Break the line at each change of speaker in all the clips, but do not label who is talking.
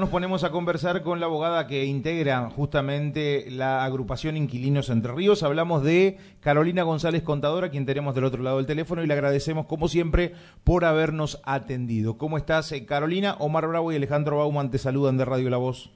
Nos ponemos a conversar con la abogada que integra justamente la agrupación Inquilinos Entre Ríos. Hablamos de Carolina González Contadora, quien tenemos del otro lado del teléfono, y le agradecemos, como siempre, por habernos atendido. ¿Cómo estás, eh, Carolina? Omar Bravo y Alejandro Bauman te saludan de Radio La Voz.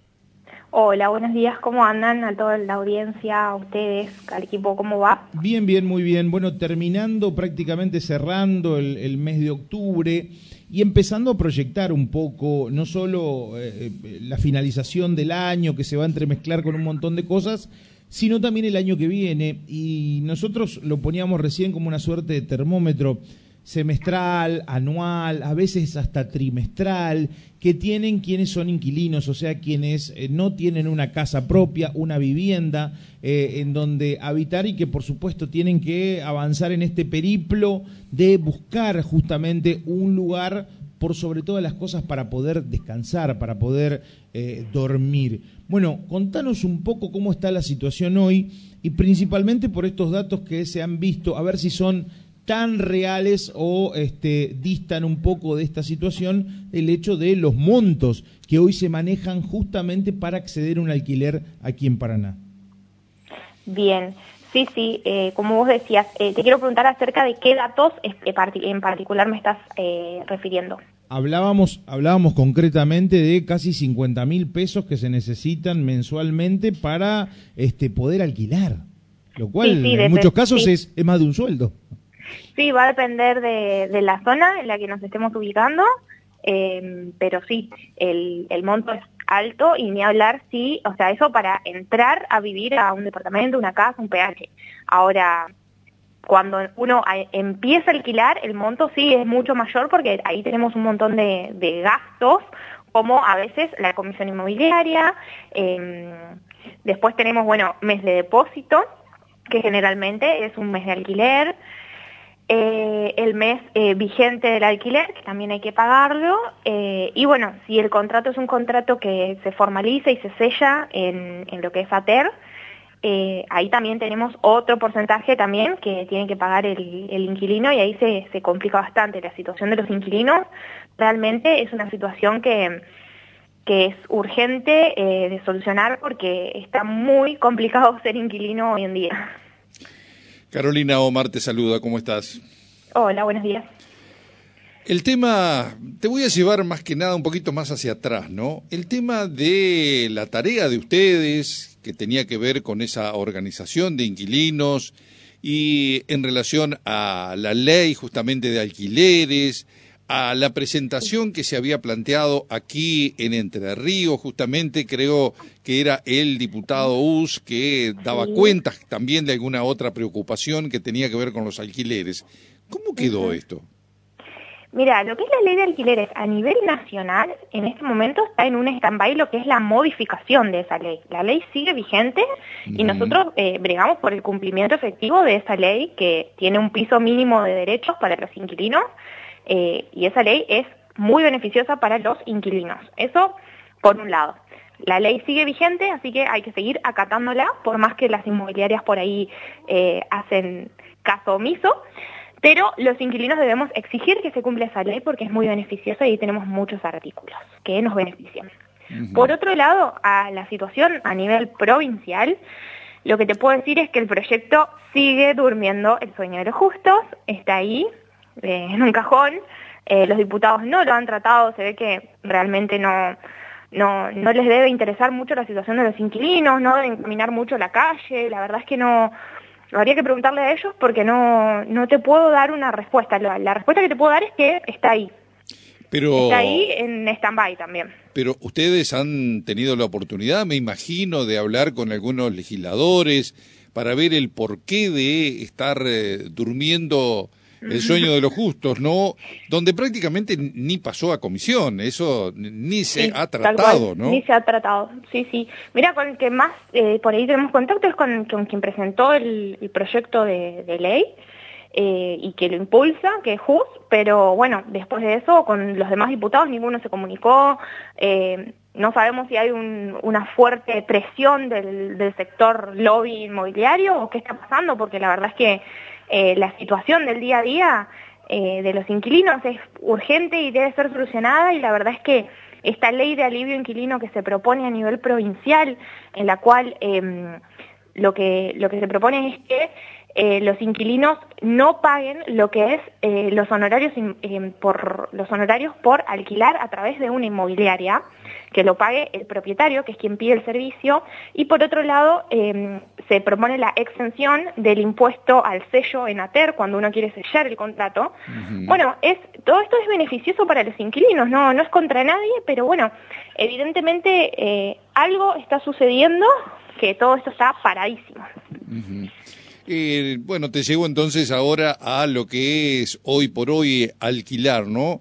Hola, buenos días. ¿Cómo andan? A toda la audiencia, a ustedes, al equipo, ¿cómo va?
Bien, bien, muy bien. Bueno, terminando, prácticamente cerrando el, el mes de octubre y empezando a proyectar un poco, no solo eh, eh, la finalización del año que se va a entremezclar con un montón de cosas, sino también el año que viene. Y nosotros lo poníamos recién como una suerte de termómetro semestral, anual, a veces hasta trimestral, que tienen quienes son inquilinos, o sea, quienes eh, no tienen una casa propia, una vivienda en donde habitar y que por supuesto tienen que avanzar en este periplo de buscar justamente un lugar por sobre todas las cosas para poder descansar, para poder eh, dormir. Bueno, contanos un poco cómo está la situación hoy y principalmente por estos datos que se han visto, a ver si son tan reales o este, distan un poco de esta situación el hecho de los montos que hoy se manejan justamente para acceder a un alquiler aquí en Paraná.
Bien, Sí, sí, eh, como vos decías, eh, te quiero preguntar acerca de qué datos en particular me estás eh, refiriendo.
Hablábamos, hablábamos concretamente de casi 50 mil pesos que se necesitan mensualmente para este, poder alquilar, lo cual en muchos casos es, es, más de un sueldo.
Sí, va a depender de, la zona en la que nos estemos ubicando, pero sí, el, monto es alto y ni hablar si, o sea, eso para entrar a vivir a un departamento, una casa, un PH. Ahora, cuando uno empieza a alquilar, el monto sí es mucho mayor porque ahí tenemos un montón de, gastos, como a veces la comisión inmobiliaria, em, después tenemos, bueno, mes de depósito, que generalmente es un mes de alquiler, eh, el mes eh, vigente del alquiler, que también hay que pagarlo, eh, y bueno, si el contrato es un contrato que se formaliza y se sella en, lo que es ATER, ahí también tenemos otro porcentaje también que tiene que pagar el, inquilino y ahí se, se, complica bastante. La situación de los inquilinos realmente es una situación que, que es urgente de solucionar porque está muy complicado ser inquilino hoy en día.
Carolina Omar te saluda, ¿cómo estás?
Hola, buenos días.
El tema, te voy a llevar más que nada un poquito más hacia atrás, ¿no? El tema de la tarea de ustedes, que tenía que ver con esa organización de inquilinos y en relación a la ley justamente de alquileres, a la presentación que se había planteado aquí en Entre Ríos, justamente creo que era el diputado US que daba cuenta también de alguna otra preocupación que tenía que ver con los alquileres. ¿Cómo quedó esto?
Mira, lo que es la ley de alquileres a nivel nacional, en este momento está en un stand-by lo que es la modificación de esa ley. La ley sigue vigente y nosotros eh, bregamos por el cumplimiento efectivo de esa ley que tiene un piso mínimo de derechos para los inquilinos eh, y esa ley es muy beneficiosa para los inquilinos. Eso por un lado. La ley sigue vigente, así que hay que seguir acatándola, por más que las inmobiliarias por ahí eh, hacen caso omiso. Pero los inquilinos debemos exigir que se cumpla esa ley porque es muy beneficiosa y tenemos muchos artículos que nos benefician. Por otro lado, a la situación a nivel provincial, lo que te puedo decir es que el proyecto sigue durmiendo el sueño de los justos, está ahí, eh, en un cajón. Eh, los diputados no lo han tratado, se ve que realmente no, no, no les debe interesar mucho la situación de los inquilinos, no deben caminar mucho la calle, la verdad es que no, habría que preguntarle a ellos porque no, no te puedo dar una respuesta. La, respuesta que te puedo dar es que está ahí.
Pero,
está ahí en stand-by también.
Pero ustedes han tenido la oportunidad, me imagino, de hablar con algunos legisladores para ver el porqué de estar eh, durmiendo el sueño de los justos, ¿no? Donde prácticamente ni pasó a comisión, eso ni se ha tratado, ¿no?
Ni se ha tratado, sí, sí. Mira, con el que más eh, por ahí tenemos contacto es con, quien presentó el, proyecto de, ley eh, y que lo impulsa, que es JUS, pero bueno, después de eso, con los demás diputados ninguno se comunicó. Eh, no sabemos si hay una fuerte presión del, del sector lobby inmobiliario o qué está pasando, porque la verdad es que eh, la situación del día a día eh, de los inquilinos es urgente y debe ser solucionada y la verdad es que esta ley de alivio inquilino que se propone a nivel provincial, en la cual em, lo, que, lo que se propone es que eh, los inquilinos no paguen lo que es eh, los honorarios em, por los honorarios por alquilar a través de una inmobiliaria que lo pague el propietario que es quien pide el servicio y por otro lado em, se propone la exención del impuesto al sello en ATER cuando uno quiere sellar el contrato. Bueno es todo esto es beneficioso para los inquilinos no no es contra nadie pero bueno evidentemente eh, algo está sucediendo que todo esto está paradísimo
eh, bueno, te llevo entonces ahora a lo que es hoy por hoy alquilar, ¿no?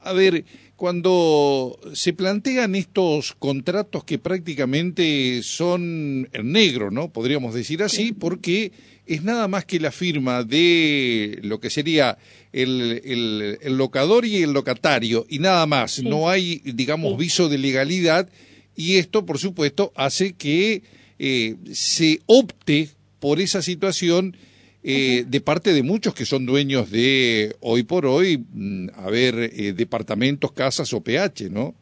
A ver, cuando se plantean estos contratos que prácticamente son en negro, ¿no? Podríamos decir así, porque es nada más que la firma de lo que sería el, el, locador y el locatario, y nada más, no hay, digamos, viso de legalidad, y esto, por supuesto, hace que eh, se opte por esa situación eh, de parte de muchos que son dueños de hoy por hoy, mm, a ver, eh, departamentos, casas o PH, ¿no?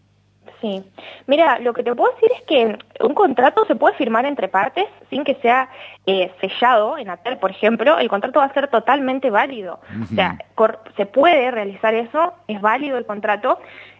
Sí. Mira, lo que te puedo decir es que un contrato se puede firmar entre partes sin que sea eh, sellado en ATER, por ejemplo, el contrato va a ser totalmente válido. O sea, se puede realizar eso, es válido el contrato,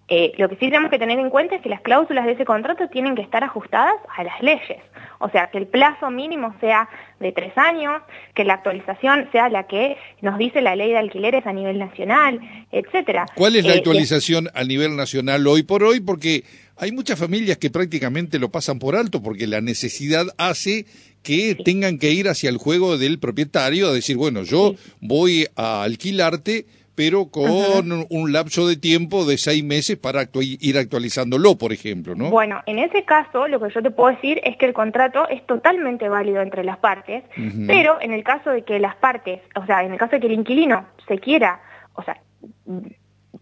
eh, lo que sí tenemos que tener en cuenta es que las cláusulas de ese contrato tienen que estar ajustadas a las leyes. O sea, que el plazo mínimo sea de tres años, que la actualización sea la que nos dice la ley de alquileres a nivel nacional, etcétera.
¿Cuál es la eh, actualización a nivel nacional hoy por hoy? Porque hay muchas familias que prácticamente lo pasan por alto porque la necesidad hace que tengan que ir hacia el juego del propietario a decir, bueno, yo voy a alquilarte pero con un lapso de tiempo de seis meses para ir actualizándolo, por ejemplo, ¿no?
Bueno, en ese caso, lo que yo te puedo decir es que el contrato es totalmente válido entre las partes, pero en el caso de que las partes, o sea, en el caso de que el inquilino se quiera, o sea,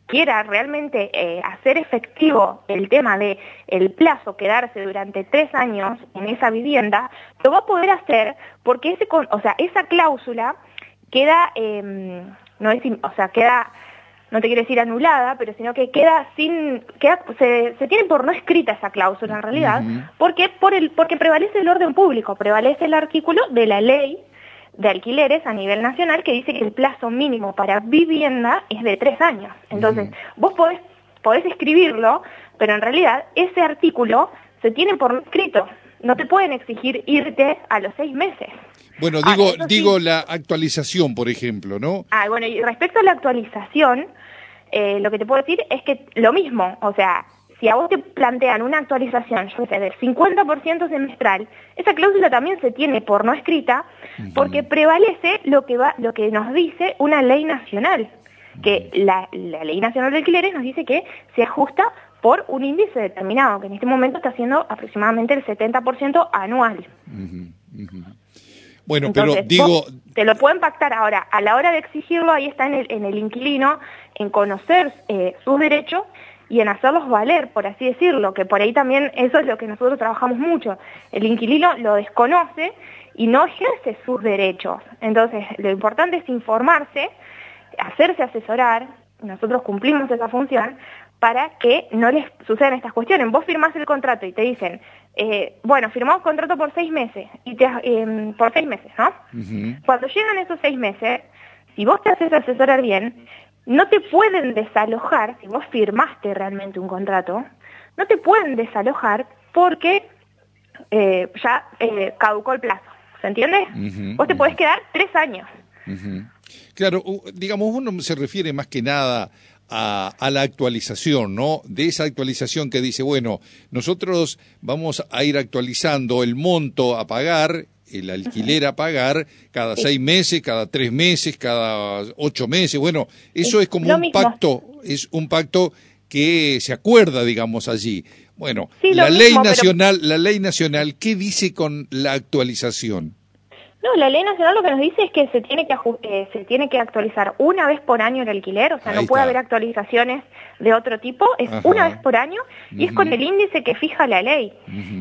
quiera realmente eh, hacer efectivo el tema de el plazo quedarse durante tres años en esa vivienda, lo va a poder hacer porque ese, o sea, esa cláusula queda eh, no es, o sea, queda, no te quiero decir anulada, pero sino que queda sin, queda, se, se tiene por no escrita esa cláusula en realidad, porque, por el, porque prevalece el orden público, prevalece el artículo de la ley de alquileres a nivel nacional que dice que el plazo mínimo para vivienda es de tres años. Entonces, vos podés, podés escribirlo, pero en realidad ese artículo se tiene por escrito. No te pueden exigir irte a los seis meses.
Bueno, ah, digo, digo la actualización, por ejemplo, ¿no?
Ah, bueno, y respecto a la actualización, eh, lo que te puedo decir es que lo mismo, o sea, si a vos te plantean una actualización, yo sé, del 50% semestral, esa cláusula también se tiene por no escrita, porque prevalece lo que va, lo que nos dice una ley nacional, que la, ley nacional de alquileres nos dice que se ajusta por un índice determinado, que en este momento está siendo aproximadamente el 70% anual.
Bueno, pero digo...
Te lo pueden pactar ahora. A la hora de exigirlo, ahí está en el, en el inquilino, en conocer eh, sus derechos y en hacerlos valer, por así decirlo, que por ahí también eso es lo que nosotros trabajamos mucho. El inquilino lo desconoce y no ejerce sus derechos. Entonces, lo importante es informarse, hacerse asesorar, nosotros cumplimos esa función, para que no les sucedan estas cuestiones. Vos firmás el contrato y te dicen, eh, bueno, firmamos contrato por seis meses, y te, em, por seis meses, ¿no? Cuando llegan esos seis meses, si vos te haces asesorar bien, no te pueden desalojar, si vos firmaste realmente un contrato, no te pueden desalojar porque eh, ya eh, caducó el plazo, ¿se entiende? vos te podés quedar tres años.
Claro, digamos, uno se refiere más que nada a, la actualización, ¿no? De esa actualización que dice, bueno, nosotros vamos a ir actualizando el monto a pagar, el alquiler a pagar cada seis meses, cada tres meses, cada ocho meses. Bueno, eso es, como un pacto, es un pacto que se acuerda, digamos, allí. Bueno, la ley nacional, la ley nacional, ¿qué dice con la actualización?
No, la ley nacional lo que nos dice es que se tiene que, eh, se tiene que actualizar una vez por año el alquiler, o sea, no puede haber actualizaciones de otro tipo, es una vez por año y es con el índice que fija la ley.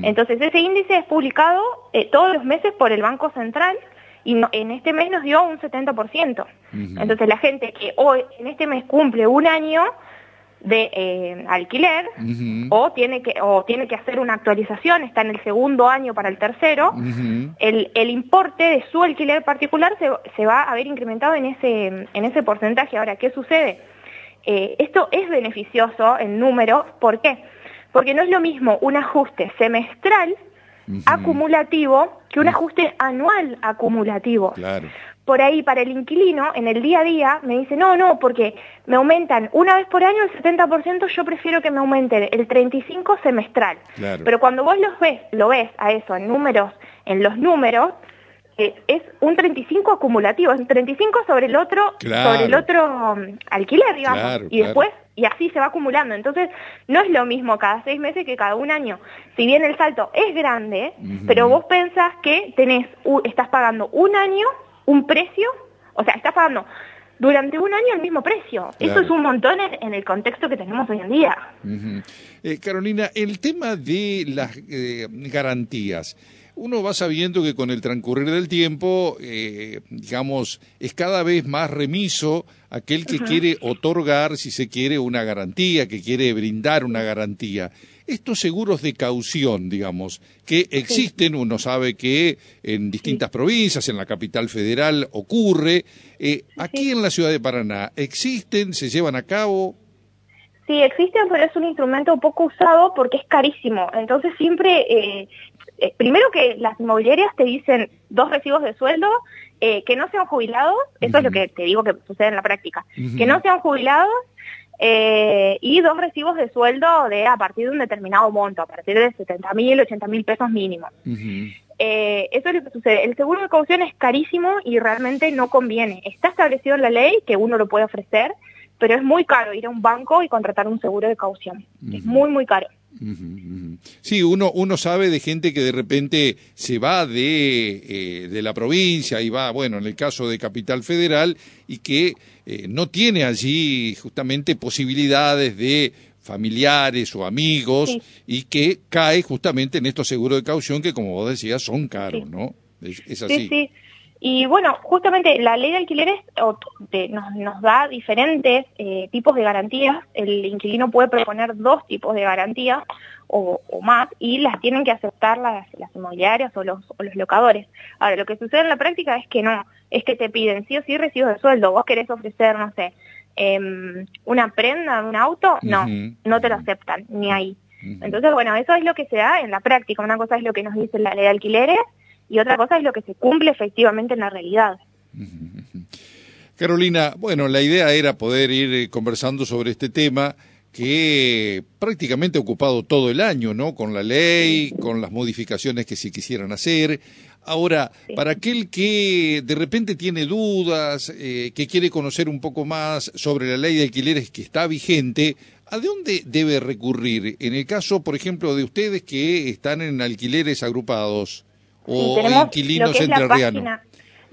Entonces, ese índice es publicado eh, todos los meses por el Banco Central y en este mes nos dio un 70%. Entonces, la gente que hoy, en este mes cumple un año, de eh, alquiler o tiene que o tiene que hacer una actualización está en el segundo año para el tercero el, el, importe de su alquiler particular se, se, va a ver incrementado en ese en ese porcentaje. Ahora qué sucede eh, esto es beneficioso en números ¿por qué? porque no es lo mismo un ajuste semestral acumulativo que un ajuste anual acumulativo.
Claro
por ahí para el inquilino, en el día a día, me dice, no, no, porque me aumentan una vez por año el 70%, yo prefiero que me aumenten el 35% semestral. Pero cuando vos los ves, lo ves a eso en números, en los números, eh, es un 35 acumulativo, es un 35 sobre el otro, sobre el otro um, alquiler, digamos, y después y así se va acumulando. Entonces, no es lo mismo cada seis meses que cada un año. Si bien el salto es grande, pero vos pensás que tenés, estás pagando un año un precio, o sea, está pagando durante un año el mismo precio. Eso es un montón en, el contexto que tenemos hoy en día.
Eh, Carolina, el tema de las eh, garantías. Uno va sabiendo que con el transcurrir del tiempo, eh, digamos, es cada vez más remiso aquel que quiere otorgar, si se quiere, una garantía, que quiere brindar una garantía estos seguros de caución, digamos, que existen, uno sabe que en distintas provincias, en la capital federal ocurre, eh, aquí en la ciudad de Paraná, ¿existen, se llevan a cabo?
Sí, existen, pero es un instrumento poco usado porque es carísimo. Entonces siempre, eh, eh, primero que las inmobiliarias te dicen dos recibos de sueldo, que no sean jubilados, eso es lo que te digo que sucede en la práctica, que no sean jubilados eh, y dos recibos de sueldo de a partir de un determinado monto, a partir de 70 mil, 80 mil pesos mínimo. Eh, eso es lo que sucede. El seguro de caución es carísimo y realmente no conviene. Está establecido en la ley que uno lo puede ofrecer, pero es muy caro ir a un banco y contratar un seguro de caución. Es muy, muy caro.
Sí, uno, uno sabe de gente que de repente se va de, eh, de la provincia y va, bueno, en el caso de Capital Federal, y que eh, no tiene allí justamente posibilidades de familiares o amigos y que cae justamente en estos seguros de caución que, como vos decías, son caros, ¿no? Es, así.
Sí, sí. Y bueno, justamente la ley de alquileres nos, nos da diferentes eh, tipos de garantías. El inquilino puede proponer dos tipos de garantías o, más y las tienen que aceptar las, las inmobiliarias o los, o los locadores. Ahora, lo que sucede en la práctica es que no, es que te piden sí o sí recibos de sueldo. Vos querés ofrecer, no sé, em, una prenda de un auto, no, no te lo aceptan, ni ahí. Entonces, bueno, eso es lo que se da en la práctica. Una cosa es lo que nos dice la ley de alquileres y otra cosa es lo que se cumple efectivamente en la realidad.
Carolina, bueno, la idea era poder ir eh, conversando sobre este tema que prácticamente ha ocupado todo el año, ¿no? Con la ley, con las modificaciones que se quisieran hacer. Ahora, para aquel que de repente tiene dudas, eh, que quiere conocer un poco más sobre la ley de alquileres que está vigente, ¿a dónde debe recurrir? En el caso, por ejemplo, de ustedes que están en alquileres agrupados o inquilinos entrerrianos.
La,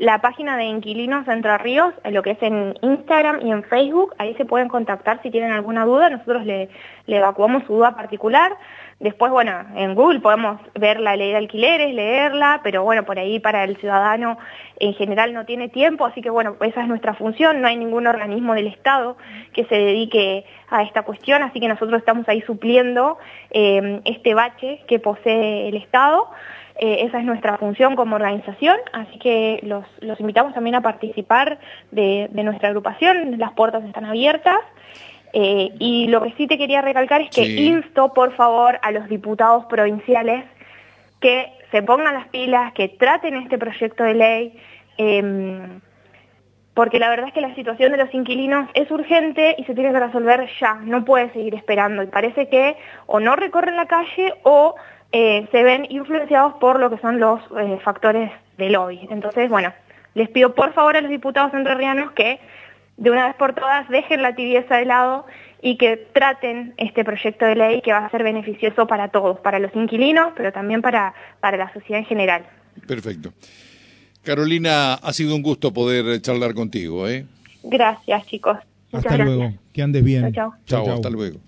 la página de Inquilinos Entre Ríos, lo que es en Instagram y en Facebook, ahí se pueden contactar si tienen alguna duda, nosotros le, evacuamos su duda particular. Después, bueno, en Google podemos ver la ley de alquileres, leerla, pero bueno, por ahí para el ciudadano en general no tiene tiempo, así que bueno, esa es nuestra función, no hay ningún organismo del Estado que se dedique a esta cuestión, así que nosotros estamos ahí supliendo eh, este bache que posee el Estado. Eh, esa es nuestra función como organización, así que los, los invitamos también a participar de, nuestra agrupación, las puertas están abiertas. Eh, y lo que sí te quería recalcar es que insto, por favor, a los diputados provinciales que se pongan las pilas, que traten este proyecto de ley, em, porque la verdad es que la situación de los inquilinos es urgente y se tiene que resolver ya, no puede seguir esperando. Y parece que o no recorren la calle o eh, se ven influenciados por lo que son los eh, factores del lobby. Entonces, bueno, les pido por favor a los diputados entrerrianos que de una vez por todas dejen la tibieza de lado y que traten este proyecto de ley que va a ser beneficioso para todos, para los inquilinos, pero también para, para la sociedad en general.
Perfecto. Carolina, ha sido un gusto poder charlar contigo. ¿eh?
Gracias, chicos.
hasta luego. Que andes bien.
Chao,
chao. hasta luego.